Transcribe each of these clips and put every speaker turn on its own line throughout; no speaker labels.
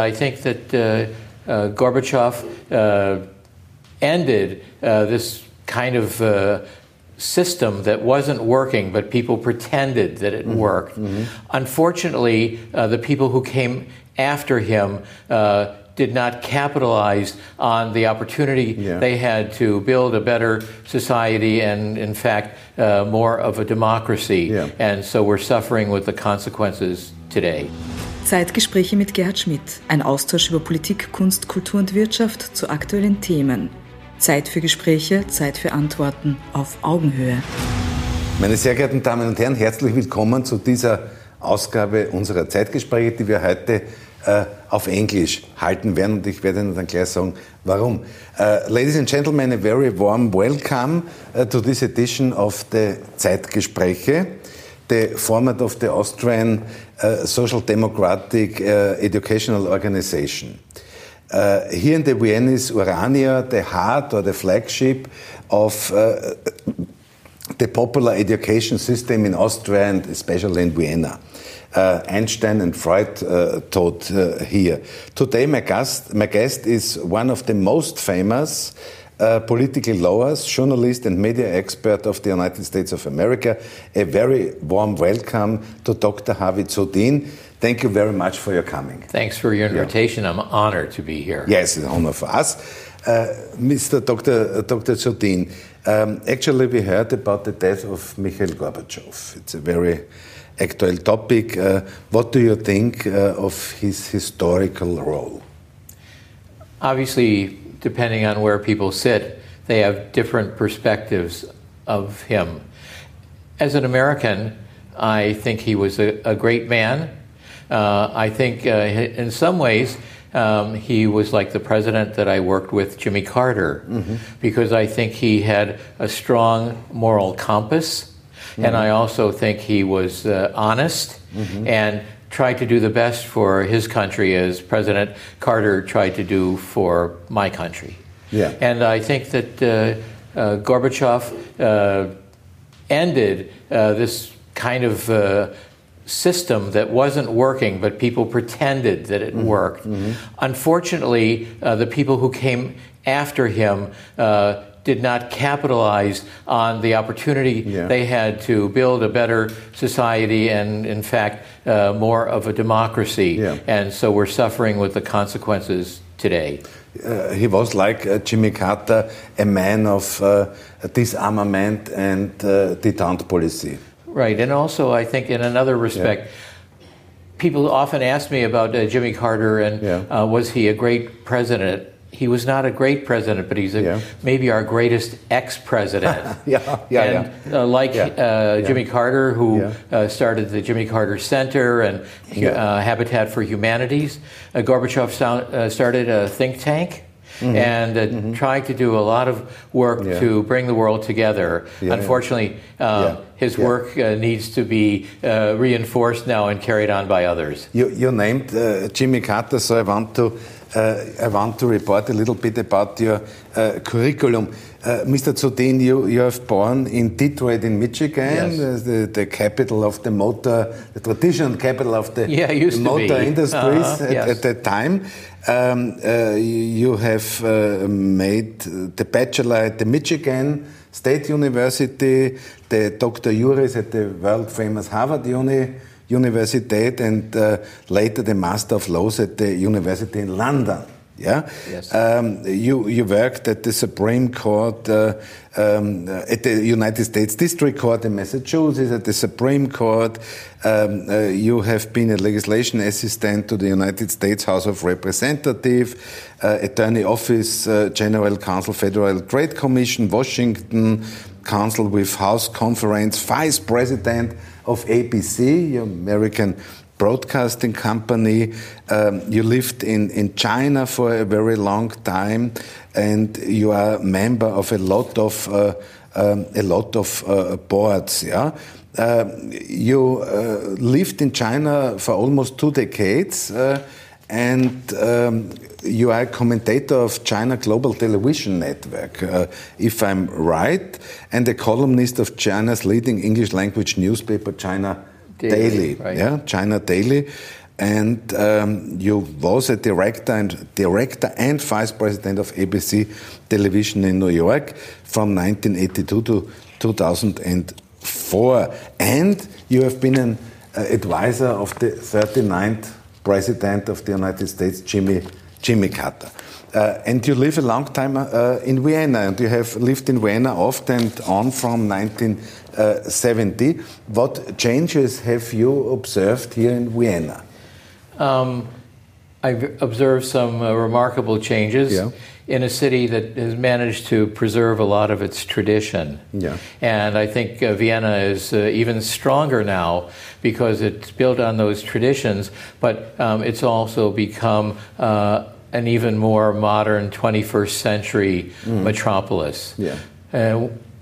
I think that uh, uh, Gorbachev uh, ended uh, this kind of uh, system that wasn't working, but people pretended that it mm-hmm. worked. Mm-hmm. Unfortunately, uh, the people who came after him did not capitalize on the opportunity yeah. they had to build a better society and, in fact, uh, more of a democracy. Yeah. And so we're suffering with the consequences today.
Zeitgespräche mit Gerhard Schmidt. Ein Austausch über Politik, Kunst, Kultur und Wirtschaft zu aktuellen Themen. Zeit für Gespräche, Zeit für Antworten auf Augenhöhe.
Meine sehr geehrten Damen und Herren, herzlich willkommen zu dieser Ausgabe unserer Zeitgespräche, die wir heute äh, auf Englisch halten werden und ich werde Ihnen dann gleich sagen, warum. Uh, ladies and gentlemen, a very warm welcome uh, to this edition of the Zeitgespräche, the format of the Austrian uh, Social Democratic Educational Organization. here in the Vienna is Urania, the heart or the flagship of the popular education system in Austria and especially in Vienna uh, Einstein and Freud uh, taught uh, here. Today, my guest, my guest is one of the most famous uh, political lawyers, journalist, and media expert of the United States of America. A very warm welcome to Dr. Harvey Dzodin. Thank you very much for your coming.
Thanks for your invitation. Yeah. I'm honored to be here.
Yes, it's an honor for us. Uh, Mr. Dr. Dr. Dzodin, um, actually, we heard about the death of Mikhail Gorbachev. It's a very actual topic. Uh, what do you think uh, of his historical role?
Obviously, depending on where people sit, they have different perspectives of him. As an American, I think he was a, a great man. Uh, I think uh, in some ways, um, he was like the president that I worked with, Jimmy Carter, mm-hmm. because I think he had a strong moral compass Mm-hmm. And I also think he was uh, honest mm-hmm. and tried to do the best for his country as President Carter tried to do for my country. Yeah. And I think that uh, uh, Gorbachev uh, ended uh, this kind of uh, system that wasn't working, but people pretended that it mm-hmm. worked. Mm-hmm. Unfortunately, the people who came after him did not capitalize on the opportunity yeah. they had to build a better society and, in fact, uh, more of a democracy. Yeah. And so we're suffering with the consequences today.
Uh, he was like uh, Jimmy Carter, a man of uh, disarmament and uh, detente policy.
Right, and also I think in another respect. Yeah people often ask me about uh, Jimmy Carter and yeah. uh, was he a great president? He was not a great president, but he's a, yeah. maybe our greatest ex-president.
yeah, yeah,
and, yeah. Uh, like yeah. Uh, Jimmy Carter, who uh, started the Jimmy Carter Center and uh, Habitat for Humanities. Uh, Gorbachev sound, uh, started a think tank. Mm-hmm. and uh, mm-hmm. trying to do a lot of work to bring the world together. Unfortunately, um, his work uh, needs to be uh, reinforced now and carried on by others.
You, you named Jimmy Carter, so I want to I want to report a little bit about your uh, curriculum. Uh, Mr. Dzodin, you, you have born in Detroit in Michigan, yes. the, the capital of the motor, the traditional capital of the,
yeah,
motor industries -huh. at, yes. at, that time. Um, uh, you have uh, made the bachelor at the Michigan State University, the Dr. Juris at the world famous Harvard University. Universität and uh, later the Master of Laws at the University in London. Yeah, yes. Um, you you worked at the Supreme Court, uh, um, at the United States District Court in Massachusetts, at the Supreme Court. Um, uh, you have been a legislation assistant to the United States House of Representatives, uh, Attorney Office, uh, General Counsel, Federal Trade Commission, Washington Council with House Conference, Vice President of ABC, your American broadcasting company. Um, you lived in, in China for a very long time, and you are a member of a lot of uh, um, a lot of uh, boards. Yeah. Uh, you lived in China for almost two decades, uh, and um, you are a commentator of China Global Television Network, uh, if I'm right, and a columnist of China's leading English language newspaper, China Daily. Daily right. Yeah, China Daily. and um, you was a director and director and vice president of ABC Television in New York from 1982 to 2004, and you have been an uh, advisor of the 39th president of the United States, Jimmy Jimmy Carter. Uh, and you live a long time uh, in Vienna, and you have lived in Vienna off and on from 1970. What changes have you observed here in Vienna? Um,
I've observed some uh, remarkable changes yeah. In a city that has managed to preserve a lot of its tradition. Yeah. And I think uh, Vienna is uh, even stronger now because it's built on those traditions, but um, it's also become uh, an even more modern 21st century mm. metropolis. Yeah.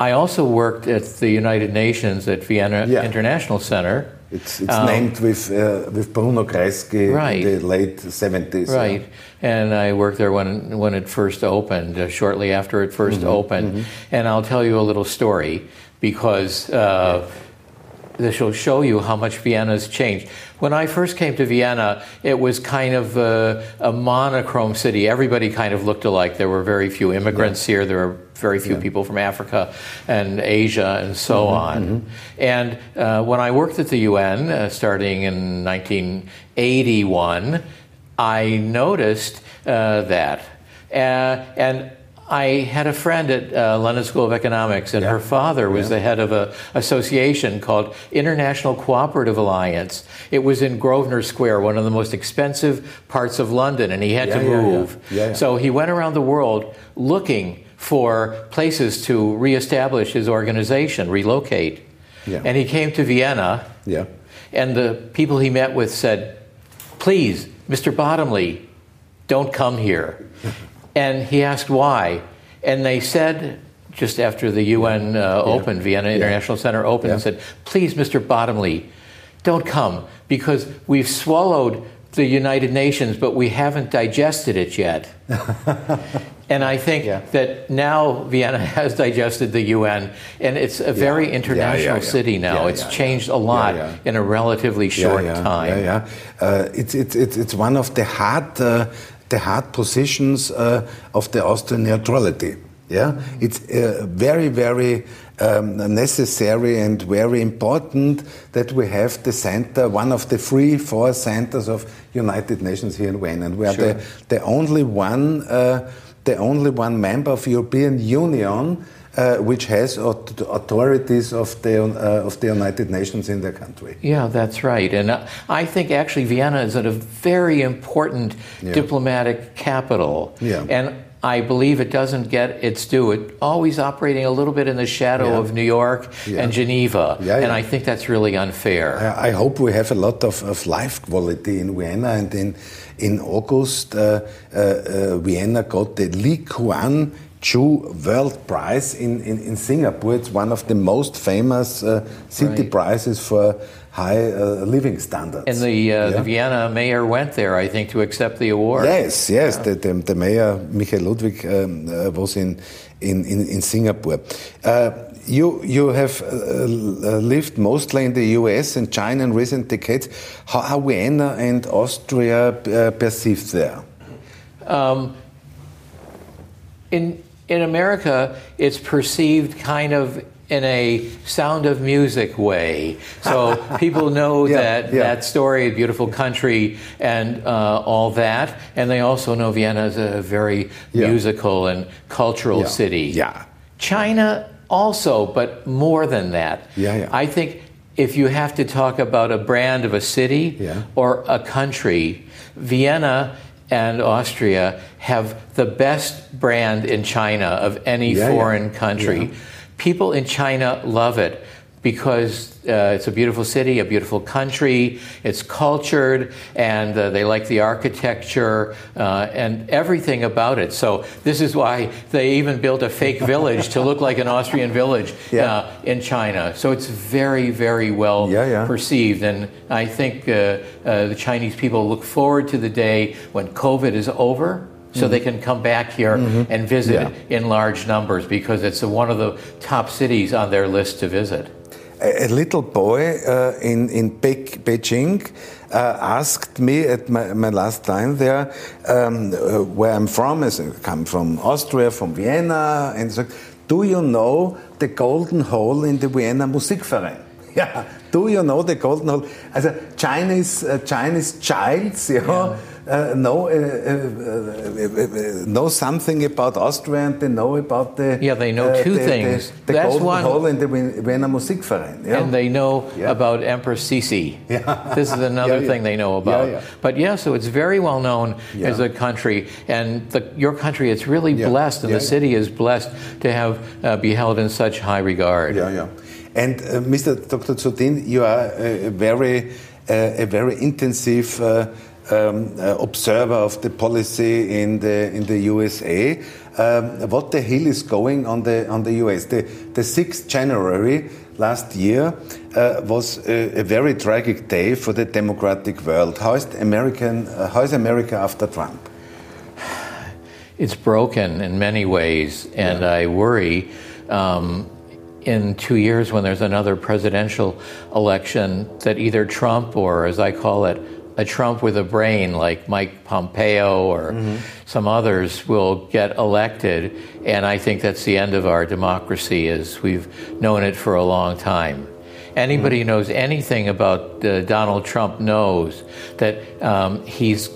I also worked at the United Nations at Vienna yeah. International Center
it's, it's um, named with uh, with Bruno Kreisky right. in the late 70s.
Right. Yeah. And I worked there when when it first opened, uh, shortly after it 1st mm-hmm. opened. Mm-hmm. And I'll tell you a little story because uh. This will show you how much Vienna's changed. When I first came to Vienna, it was kind of a, a monochrome city. Everybody kind of looked alike. There were very few immigrants yeah. here. There were very few yeah. people from Africa and Asia and so mm-hmm, on. Mm-hmm. And uh, when I worked at the UN, uh, starting in 1981, I noticed uh, that. Uh, and I had a friend at uh, London School of Economics, and yeah. her father was yeah. the head of an association called International Cooperative Alliance. It was in Grosvenor Square, one of the most expensive parts of London, and he had yeah, to move. So he went around the world looking for places to reestablish his organization, relocate. And he came to Vienna. And the people he met with said, Please, Mr. Bottomley, don't come here. And he asked why. And they said, just after the UN uh, yeah. opened, Vienna yeah. International Center opened, and said, Please, Mr. Bottomley, don't come because we've swallowed the United Nations, but we haven't digested it yet. And I think yeah. that now Vienna has digested the UN, and it's a very international yeah, yeah, city now. it's changed a lot in a relatively short time.
Yeah, yeah. Uh, it's, it's, it's, it's one of the hard, uh, the hard positions uh, of the Austrian neutrality. Yeah, it's uh, very, very um, necessary and very important that we have the center, one of the three, four centers of United Nations here in Vienna, and we are sure. the, the only one uh, the only one member of European Union uh, which has authorities of the, uh, of the United Nations in their country.
Yeah, that's right. And uh, I think actually Vienna is a very important yeah. diplomatic capital. Yeah. And I believe it doesn't get its due. It always operating a little bit in the shadow yeah. of New York yeah. and Geneva, yeah, and I think that's really unfair.
I, I hope we have a lot of, of life quality in Vienna and in in August, uh, uh, uh, Vienna got the Lee Kuan Yew World Prize in, in, in, Singapore. It's one of the most famous uh, city right. prizes for high uh, living standards.
And the, uh, yeah. the, Vienna mayor went there, I think, to accept the award.
Yes, yes. Yeah. The, the, the, mayor, Michael Ludwig, um, was in, in, in, in Singapore. You, you have uh, uh, lived mostly in the US and China in recent decades. How are Vienna and Austria uh, perceived there? Um,
in, in America, it's perceived kind of in a sound of music way. So people know yeah, that yeah. that story, beautiful country, and uh, all that, and they also know Vienna is a very yeah. musical and cultural city. Yeah. China also, but more than that. Yeah, yeah. I think if you have to talk about a brand of a city or a country, Vienna and Austria have the best brand in China of any yeah, foreign yeah. country. People in China love it because uh, it's a beautiful city, a beautiful country, it's cultured, and uh, they like the architecture uh, and everything about it. So, this is why they even built a fake village to look like an Austrian village yeah. Uh, in China. So, it's very, very well yeah, yeah. perceived. And I think uh, uh, the Chinese people look forward to the day when COVID is over so mm-hmm. they can come back here mm-hmm. and visit yeah. in large numbers because it's one of the top cities on their list to visit.
A, little boy uh, in, in Be Beijing uh, asked me at my, my last time there um, uh, where I'm from. I come from Austria, from Vienna, and so, do you know the golden hole in the Vienna Musikverein? Yeah, do you know the golden hole? As a Chinese, uh, Chinese childs, you know, yeah uh, know uh, uh, know something about Austria and they know about the
yeah they know two
the,
things.
The, the That's Golden one, Hall in the Vienna Musikverein.
Yeah? And they know yeah. about Empress Sisi. Yeah. this is another thing they know about. But yeah, so it's very well known as a country, and the, your country is really blessed, and the city is blessed to have uh, be held in such high regard.
Yeah, yeah. And uh, Mr. Dr. Dzodin, you are a very a very intensive um, uh, observer of the policy in the in the USA. Um, what the hell is going on the on the US? The the 6th January last year uh, was a, a, very tragic day for the democratic world. How is American? Uh, how is America after Trump?
It's broken in many ways, and yeah. I worry. Um, in two years, when there's another presidential election, that either Trump or, as I call it, a Trump with a brain like Mike Pompeo or mm-hmm. some others will get elected, and I think that's the end of our democracy as we've known it for a long time. Anybody mm-hmm. who knows anything about uh, Donald Trump knows that um, he's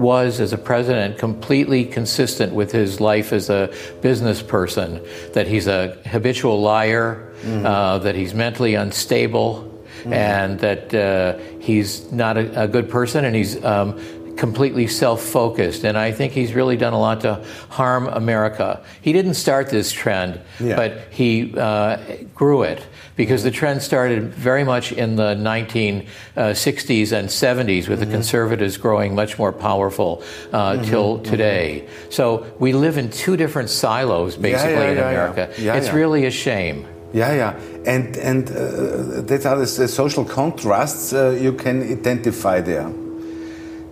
was as a president completely consistent with his life as a business person that he's a habitual liar mm-hmm. uh, that he's mentally unstable mm-hmm. and that uh, he's not a, a, good person and he's um, completely self focused. And I think he's really done a lot to harm America. He didn't start this trend, yeah. but he uh, grew it because the trend started very much in the 1960s uh, and 70s with mm-hmm. the conservatives growing much more powerful uh, mm-hmm. till mm-hmm. today. Mm-hmm. So we live in two different silos basically yeah, yeah, in America. it's really a shame.
Yeah, yeah, and and uh, that are the social contrasts uh, you can identify there.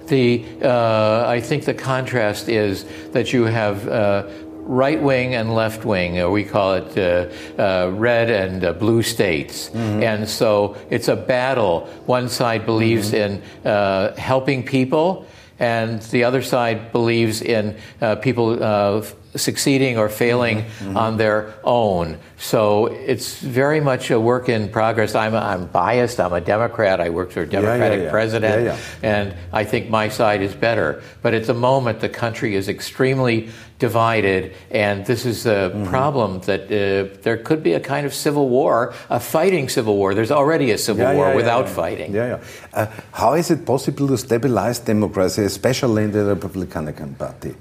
The uh, I think the contrast is that you have uh, right wing and left wing, or we call it uh, uh, red and uh, blue states. Mm-hmm. And so it's a battle. One side believes mm-hmm. in uh, helping people, and the other side believes in uh, people uh, succeeding or failing mm-hmm. mm-hmm. on their own. So it's very much a work in progress. I'm, I'm biased. I'm a Democrat. I worked for a Democratic yeah, yeah, yeah. president, and I think my side is better. But at the moment, the country is extremely divided, and this is a mm-hmm. problem that uh, there could be a kind of civil war, a fighting civil war. There's already a civil war without fighting.
Yeah, yeah. Uh, how is it possible to stabilize democracy, especially in the Republican Party?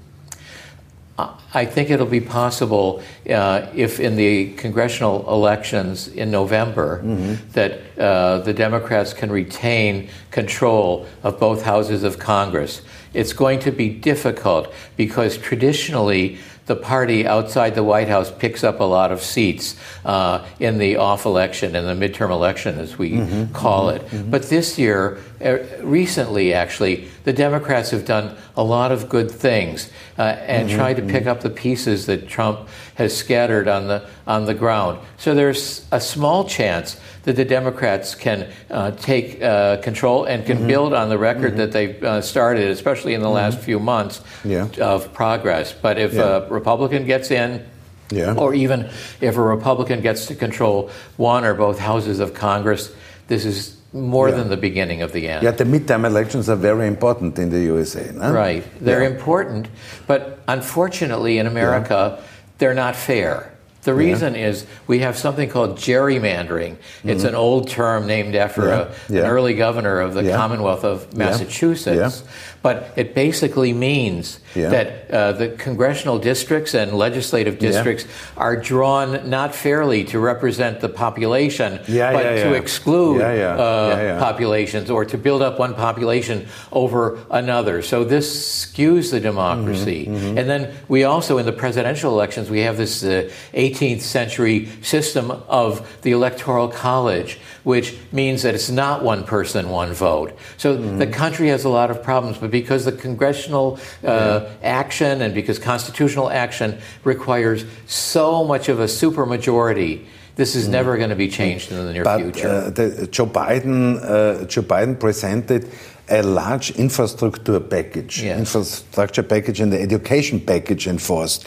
I think it'll be possible uh, if in the congressional elections in November mm-hmm. that uh, the Democrats can retain control of both houses of Congress. It's going to be difficult because traditionally the party outside the White House picks up a lot of seats uh, in the off election, in the midterm election, as we mm-hmm, call mm-hmm, it. Mm-hmm. But this year, uh, recently actually, the Democrats have done a lot of good things uh, and mm-hmm, tried to pick mm-hmm. up the pieces that Trump has scattered on the on the ground. So there's a small chance that the Democrats can uh, take uh, control and can mm-hmm. build on the record mm-hmm. that they've uh, started, especially in the mm-hmm. last few months yeah. of progress. But if yeah. a Republican gets in, yeah. or even if a Republican gets to control one or both houses of Congress, this is more yeah. than the beginning of the end.
Yeah, the midterm elections are very important in the USA. No?
Right, they're yeah. important, but unfortunately in America, yeah. they're not fair. The reason is we have something called gerrymandering. Mm-hmm. It's an old term named after. A, an early governor of the Commonwealth of Massachusetts. But it basically means that uh, the congressional districts and legislative districts are drawn not fairly to represent the population, but to exclude uh, populations or to build up one population over another. So this skews the democracy. Mm-hmm. Mm-hmm. And then we also, in the presidential elections, we have this uh, 18th century system of the Electoral College, which means that it's not one person, one vote. So mm-hmm. the country has a lot of problems, but because the congressional uh, yeah. action and because constitutional action requires so much of a supermajority This is mm. never going to be changed in the near
but,
future.
Uh, the, Joe Biden, uh, Joe Biden presented a large infrastructure package, yes. infrastructure package, and the education package enforced.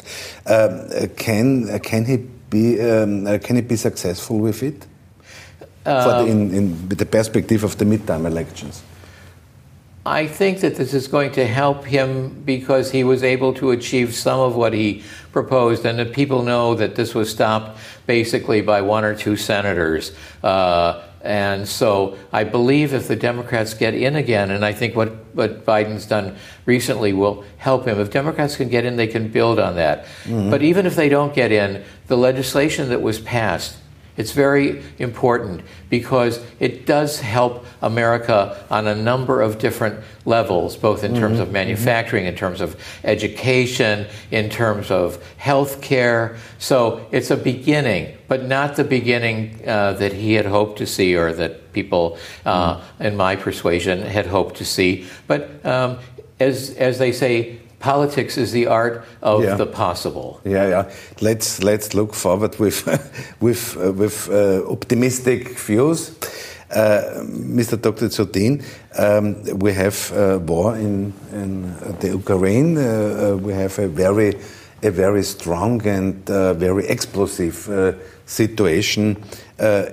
Um, can can he be um, can he be successful with it? Um, the, in, in the perspective of the midterm elections.
I think that this is going to help him because he was able to achieve some of what he proposed, and that people know that this was stopped basically by one or two senators. Uh, and so I believe if the Democrats get in again, and I think what, what Biden's done recently will help him. If Democrats can get in, they can build on that. Mm-hmm. But even if they don't get in, the legislation that was passed it's very important because it does help America on a number of different levels, both in mm-hmm. terms of mm-hmm. manufacturing, in terms of education, in terms of health care. So it's a beginning, but not the beginning uh, that he had hoped to see or that people uh, mm-hmm. in my persuasion had hoped to see. But um, as, as they say, politics is the art of yeah. the possible.
Yeah, yeah. Let's let's look forward with with uh, with uh, optimistic views. Uh, Mr. Dr. Dzodin, um, we have uh, war in, in the Ukraine. Uh, uh, we have a very a very strong and very explosive situation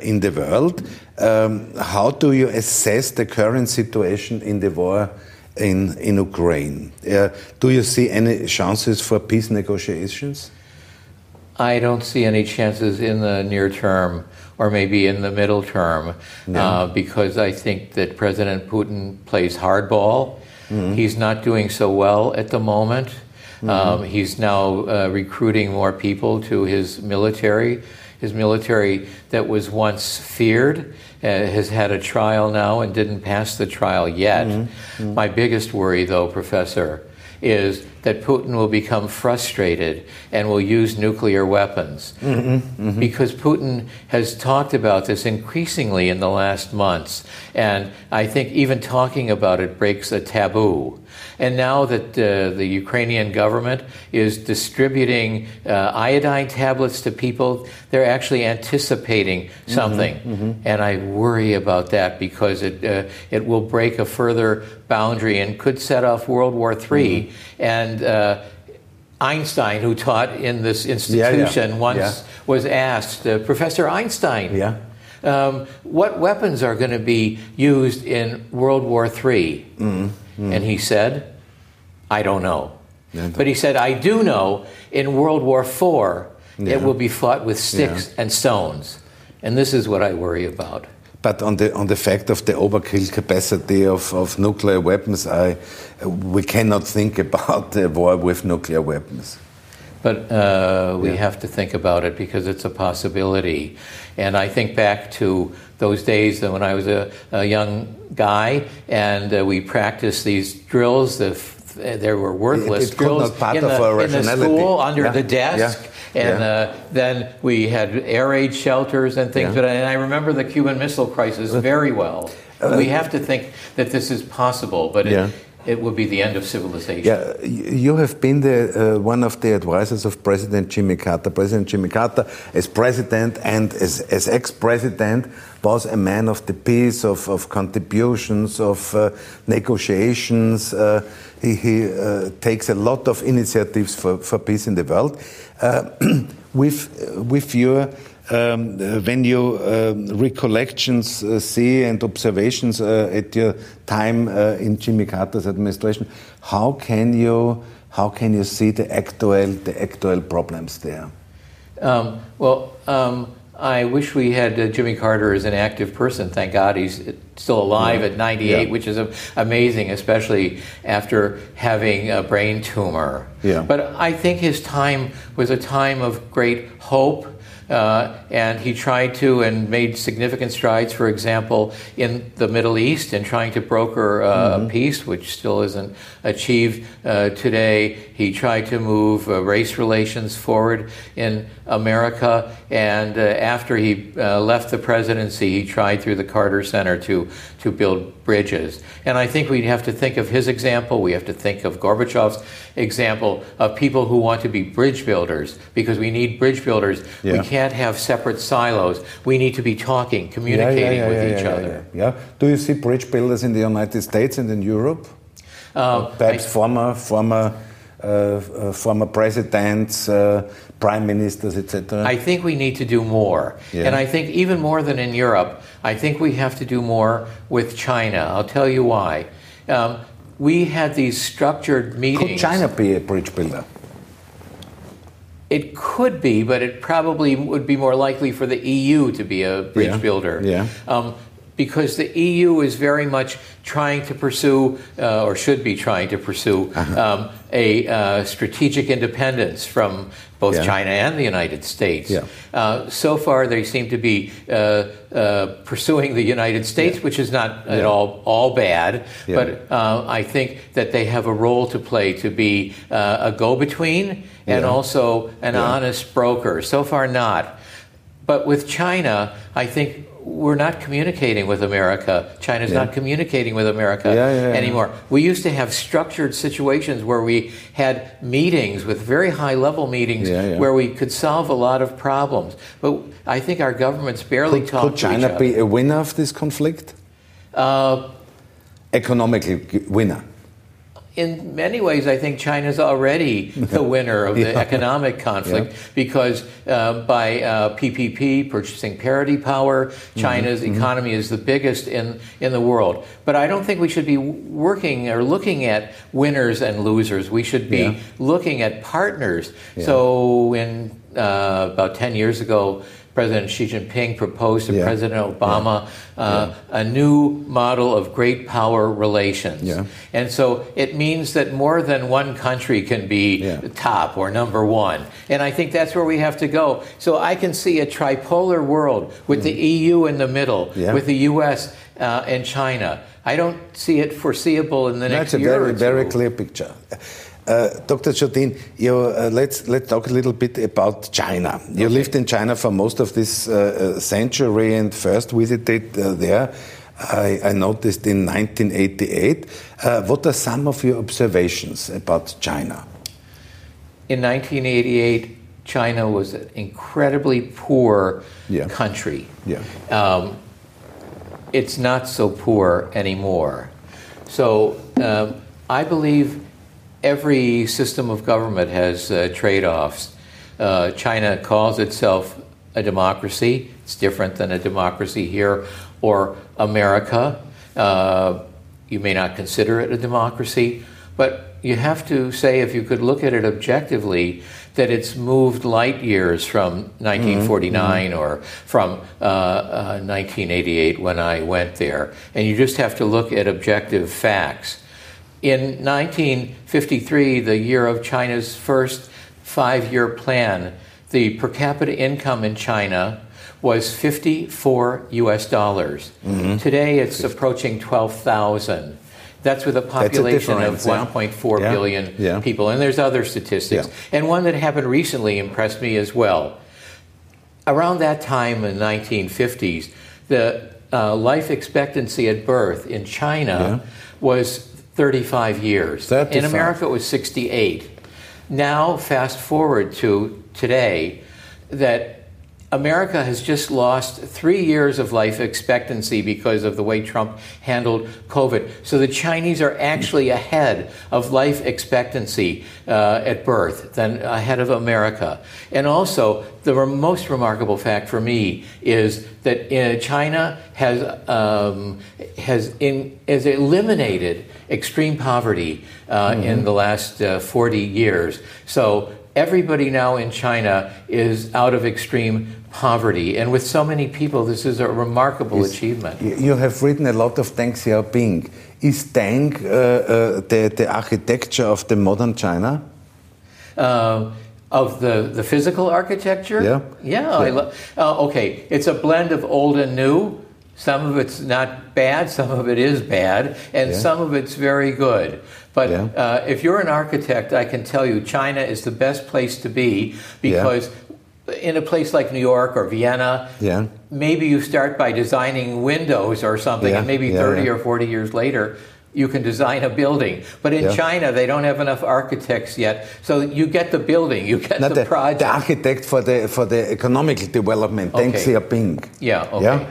in the world. Um, how do you assess the current situation in the war? In, in Ukraine. Uh, do you see any chances for peace negotiations?
I don't see any chances in the near term or maybe in the middle term no. uh, because I think that President Putin plays hardball. Mm-hmm. He's not doing so well at the moment. Mm-hmm. Um, he's now uh, recruiting more people to his military. His military that was once feared uh, has had a trial now and didn't pass the trial yet. Mm-hmm. Mm-hmm. My biggest worry, though, Professor, is that Putin will become frustrated and will use nuclear weapons. Mm-hmm, mm-hmm. Because Putin has talked about this increasingly in the last months. And I think even talking about it breaks a taboo. And now that uh, the Ukrainian government is distributing uh, iodine tablets to people, they're actually anticipating mm-hmm, something. Mm-hmm, and I worry about that because it, uh, it will break a further boundary and could set off World War III. Mm-hmm. And uh, Einstein, who taught in this institution, yeah, yeah. once yeah. was asked, uh, Professor Einstein,
yeah.
Um, what weapons are going to be used in World War III? Mm-hmm. And he said, I don't know. But he said, I do know in World War IV, it will be fought with sticks and stones. And this is what I worry about.
But on the on the fact of the overkill capacity of, of nuclear weapons, I we cannot think about a war with nuclear weapons.
But uh, we yeah. have to think about it because it's a possibility. And I think back to those days when I was a, a young guy and uh, we practiced these drills. The, there were worthless
it, it
drills
in
the, in the, school under yeah. the desk. Yeah. And uh, then we had air raid shelters and things. But and I remember the Cuban Missile Crisis very well. Uh, we have to think that this is possible, but it, it would be the end of civilization.
Yeah, you have been the, uh, one of the advisors of President Jimmy Carter. President Jimmy Carter, as president and as, as ex-president, was a man of the peace, of, of contributions, of uh, negotiations. Uh, he, he uh, takes a lot of initiatives for, for peace in the world. Uh, with, with your um, when you um, recollections uh, see and observations uh, at your time uh, in Jimmy Carter's administration, how can you how can you see the actual the actual problems there?
Um, well. Um, I wish we had uh, Jimmy Carter as an active person. Thank God he's still alive yeah. at 98, yeah. which is amazing, especially after having a brain tumor. Yeah. But I think his time was a time of great hope uh, and he tried to and made significant strides, for example, in the Middle East in trying to broker uh, mm-hmm. a peace, which still isn't achieved uh, today. He tried to move uh, race relations forward in America. And uh, after he uh, left the presidency, he tried through the Carter Center to, to build bridges. And I think we have to think of his example, we have to think of Gorbachev's example of people who want to be bridge builders because we need bridge builders. Yeah. We can't have separate silos. We need to be talking, communicating yeah, yeah, with each other.
Yeah, Do you see bridge builders in the United States and in Europe? Uh, Perhaps I, former, former uh, uh, former presidents, uh, prime ministers, etc.?
I think we need to do more. Yeah. And I think even more than in Europe, I think we have to do more with China. I'll tell you why. Um, we had these structured meetings.
Could China be a bridge builder?
It could be, but it probably would be more likely for the EU to be a bridge
yeah.
builder.
Yeah.
Um, because the EU is very much trying to pursue, uh, or should be trying to pursue, uh-huh. um, a uh, strategic independence from both yeah. China and the United States.
Yeah.
Uh, so far, they seem to be uh, uh, pursuing the United States, yeah. which is not at all all bad. But uh, I think that they have a role to play to be a go-between and also an honest broker. So far, not. But with China, I think we're not communicating with America. China's yeah. not communicating with America
yeah, yeah,
anymore. We used to have structured situations where we had meetings with very high level meetings where we could solve a lot of problems. But I think our governments barely
could,
talk
could China be a winner of this conflict?
Uh,
Economically winner
in many ways, I think China's already the winner of the yeah. economic conflict yeah. because uh, by uh, PPP, purchasing parity power, mm-hmm. China's mm-hmm. economy is the biggest in, in the world. But I don't think we should be working or looking at winners and losers. We should be yeah. looking at partners. So, in uh, about 10 years ago, President Xi Jinping proposed to yeah. President Obama yeah. Uh, yeah. a new model of great power relations. And so it means that more than one country can be top or number one. And I think that's where we have to go. So I can see a tripolar world with mm. the EU in the middle, with the US uh, and China. I don't see it foreseeable in the
next
That's
year. That's a very, very clear picture. Uh, Dr. Dzodin, you, uh, let's, let's talk a little bit about China. You okay. lived in China for most of this uh, uh century and first visited uh, there, I, I, noticed in 1988. Uh, what are some of your observations about China?
In 1988, China was an incredibly poor
yeah.
country.
Yeah.
Um, it's not so poor anymore. So um, I believe every system of government has uh, trade offs. Uh, China calls itself a democracy. It's different than a democracy here or America. Uh, you may not consider it a democracy, but you have to say, if you could look at it objectively, that it's moved light years from 1949 mm-hmm. or from uh, 1988 uh, when I went there. And you just have to look at objective facts. In 1953, the year of China's first five year plan, the per capita income in China was 54 US dollars. Mm-hmm. Today it's approaching 12,000. That's with a population a of 1.4 yeah. billion yeah. people. And there's other statistics. Yeah. And one that happened recently impressed me as well. Around that time in the 1950s, the uh, life expectancy at birth in China was 35 years.
35.
In America, it was 68. Now, fast forward to today, that America has just lost three years of life expectancy because of the way Trump handled COVID. So the Chinese are actually ahead of life expectancy uh, at birth than ahead of America. And also, the most remarkable fact for me is that uh, China has um, has in, has eliminated extreme poverty uh, mm-hmm. in the last uh, 40 years. So everybody now in China is out of extreme poverty. And with so many people, this is a remarkable is, achievement.
You have written a lot of Deng Xiaoping. Is Deng uh, uh, the, the architecture of the modern China?
Uh, of the, the physical architecture?
Yeah.
Yeah. yeah. Uh, okay. It's a blend of old and new. Some of it's not bad, some of it is bad, and yeah. some of it's very good. But yeah. uh, if you're an architect, I can tell you China is the best place to be because in a place like New York or Vienna,
yeah.
maybe you start by designing windows or something,
Yeah,
and maybe
yeah,
30
yeah.
or 40 years later, you can design a building. But in
Yeah.
China, they don't have enough architects yet. So you get the building, you get the,
the,
project.
the architect for the for the economic development, Deng
Okay.
Xiaoping.
yeah, okay.
Yeah?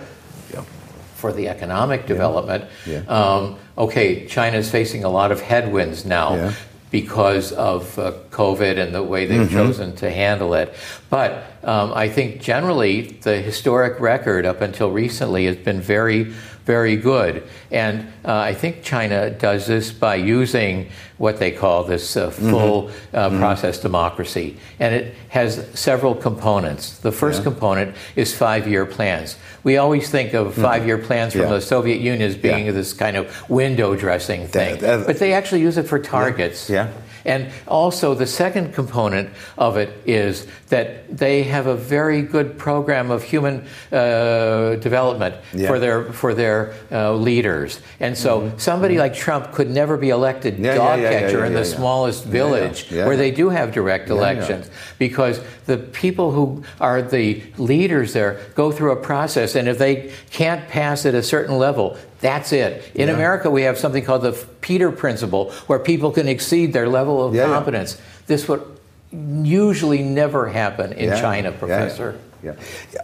Yeah.
For the economic development,
Yeah.
Um, okay, China is facing a lot of headwinds now
Yeah.
because of uh, COVID and the way they've
Mm-hmm.
chosen to handle it. But um, I think generally the historic record up until recently has been very, very good. And uh, I think China does this by using what they call this uh,
Mm-hmm.
full uh, process democracy. And it has several components. The first component is five year plans. We always think of five year plans from
Mm-hmm. Yeah.
the Soviet Union as being
Yeah.
this kind of window dressing thing.
that-
but they actually use it for targets.
Yeah.
And also, the second component of it is that they have a very good program of human uh, development
Yeah.
for their for their uh, leaders. And so, somebody like Trump could never be elected
Mm-hmm. Yeah,
dog
yeah,
catcher in the smallest village where they do have direct elections because the people who are the leaders there go through a process, and if they can't pass at a certain level, that's it. In
Yeah.
America, we have something called the Peter Principle, where people can exceed their level of
yeah.
competence. This would usually never happen in
Yeah,
China, Professor.
Yeah.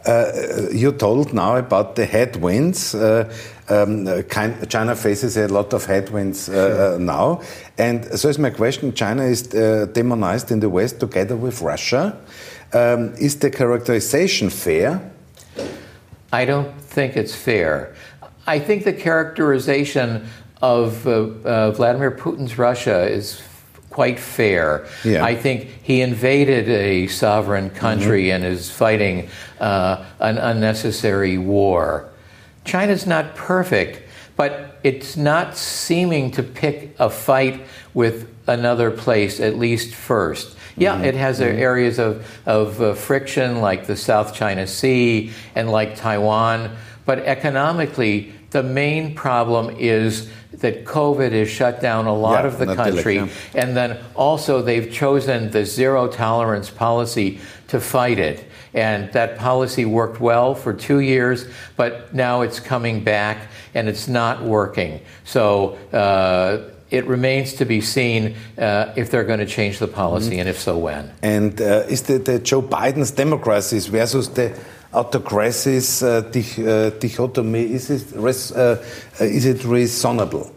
Uh, you told now about the headwinds. Uh, um, uh, China faces a lot of headwinds uh, uh, now. And so is my question China is uh, demonized in the West together with Russia. Um, is the characterization fair?
I don't think it's fair. I think the characterization of uh, uh, Vladimir Putin's Russia is quite fair.
Yeah.
I think he invaded a sovereign country and is fighting uh, an unnecessary war. China's not perfect, but it's not seeming to pick a fight with another place, at least first. Yeah, it has uh, areas of, of uh, friction like the South China Sea and like Taiwan, but economically, the main problem is that COVID has shut down a lot
Yeah,
of the
not the
country. And then also, they've chosen the zero tolerance policy to fight it. And that policy worked well for two years, but now it's coming back and it's not working. So uh, it remains to be seen uh, if they're going to change the policy and if so, when.
And uh, is the, the Joe Biden's democracies versus the autocracies uh, dich, uh, dichotomy, is it, res, uh, is it reasonable?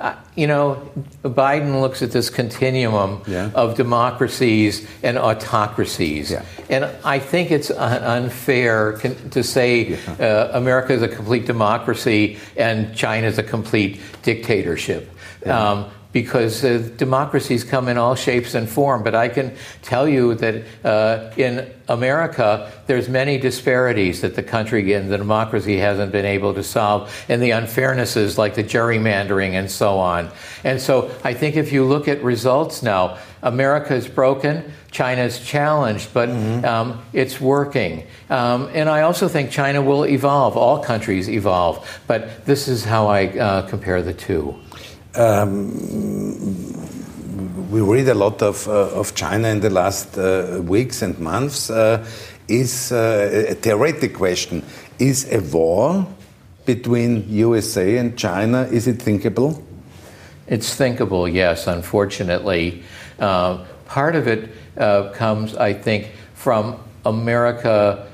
Uh, you know, Biden looks at this continuum
Yeah.
of democracies and autocracies.
Yeah.
And I think it's un- unfair to say uh, America is a complete democracy and China is a complete dictatorship. Um, because uh, democracies come in all shapes and form, but I can tell you that uh, in America, there's many disparities that the country and the democracy hasn't been able to solve, and the unfairnesses like the gerrymandering and so on. And so I think if you look at results now, America is broken, China's challenged, but um, it's working. Um, and I also think China will evolve, all countries evolve, but this is how I uh, compare the two.
We read a lot of, uh, of China in the last uh, weeks and months. Uh, is uh, a theoretic question: Is a war between USA and China is it thinkable?
It's thinkable, yes, unfortunately. Uh, part of it comes, I think, from America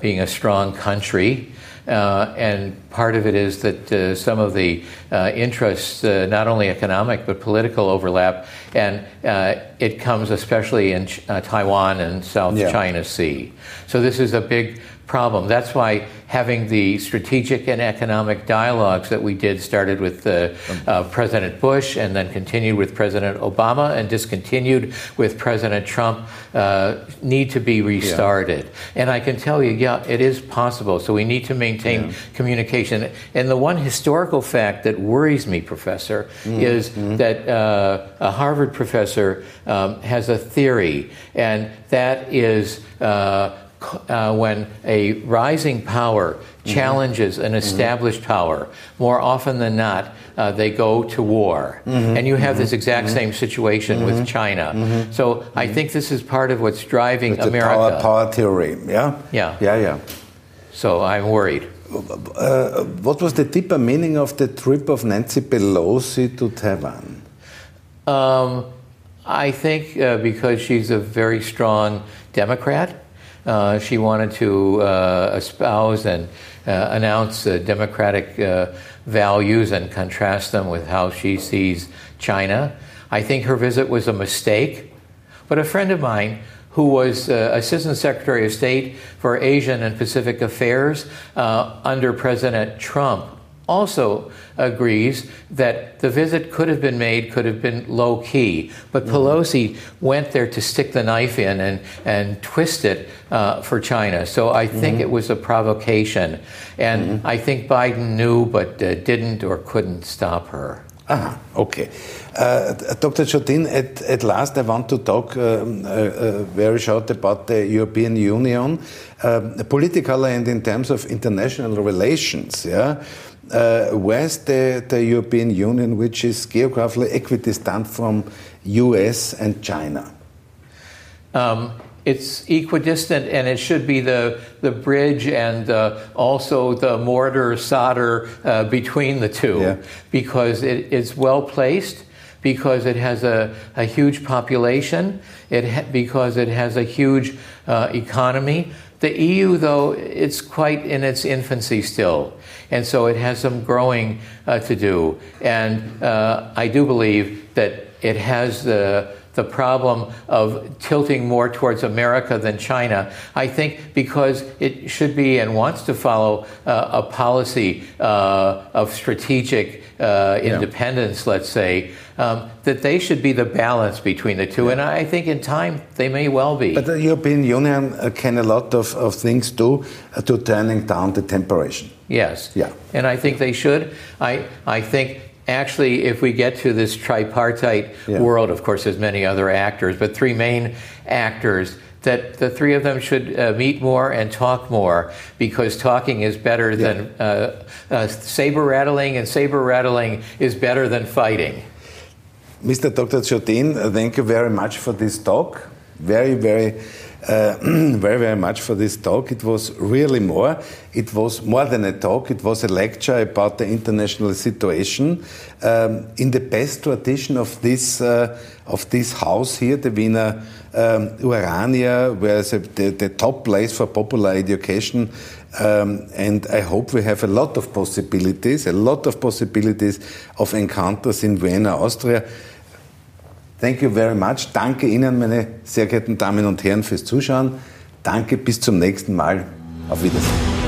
being a strong country. Uh, and part of it is that uh, some of the uh, interests, uh, not only economic but political, overlap, and uh, it comes especially in Ch- uh, Taiwan and South
Yeah.
China Sea. So this is a big problem. That's why having the strategic and economic dialogues that we did started with uh, uh, President Bush and then continued with President Obama and discontinued with President Trump uh, need to be restarted. And I can tell you, yeah, it is possible. So we need to maintain communication. And the one historical fact that worries me, Professor, is that uh, a Harvard professor um, has a theory, and that is. Uh, when a rising power mm-hmm. challenges an mm-hmm. established mm-hmm. power, more often than not, uh, they go to war. Mm-hmm. And you have this mm-hmm. exact same situation with China. So I think this is part of what's driving
it's
America.
Power, power theory, yeah?
Yeah.
Yeah, yeah.
So I'm worried.
Uh, what was the deeper meaning of the trip of Nancy Pelosi to Taiwan?
Um, I think uh, because she's a very strong Democrat, uh, she wanted to uh, espouse and uh, announce democratic uh, values and contrast them with how she sees China. I think her visit was a mistake, but a friend of mine who was uh, Assistant Secretary of State for Asian and Pacific Affairs under President Trump also agrees that the visit could have been made, could have been low key. But mm-hmm. Pelosi went there to stick the knife in and, and twist it uh, for China. So I think mm-hmm. it was a provocation. And mm-hmm. I think Biden knew but uh, didn't or couldn't stop her.
Ah, okay. Uh, Dr. Dzodin, at, at last I want to talk um, uh, uh, very short about the European Union, uh, politically and in terms of international relations. Yeah, uh, where's the, the European Union, which is geographically equidistant from US and China?
Um, it's equidistant and it should be the, the bridge and uh, also the mortar solder uh, between the two yeah. because it, it's well placed because it has a, a huge population it ha- because it has a huge uh, economy the eu though it's quite in its infancy still and so it has some growing uh, to do and uh, i do believe that it has the the problem of tilting more towards America than China. I think because it should be and wants to follow uh, a policy uh, of strategic uh, independence, yeah. let's say, um, that they should be the balance between the two. Yeah. And I think in time they may well be.
But the European Union uh, can a lot of, of things do uh, to turning down the temperature.
Yes. Yeah. And I think they should. I, I think actually, if we get to this tripartite yeah. world, of course, there's many other actors, but three main actors, that the three of them should uh, meet more and talk more because talking is better yeah. than uh, uh, saber rattling, and saber rattling is better than fighting.
Mr. Dr. Dzodin, thank you very much for this talk. Very, very uh, very, very much for this talk. It was really more. It was more than a talk. It was a lecture about the international situation um, in the best tradition of this uh, of this house here, the Wiener um, Urania, where the, the top place for popular education. Um, and I hope we have a lot of possibilities, a lot of possibilities of encounters in Vienna, Austria. Thank you very much. Danke Ihnen, meine sehr geehrten Damen und Herren, fürs Zuschauen. Danke, bis zum nächsten Mal. Auf Wiedersehen.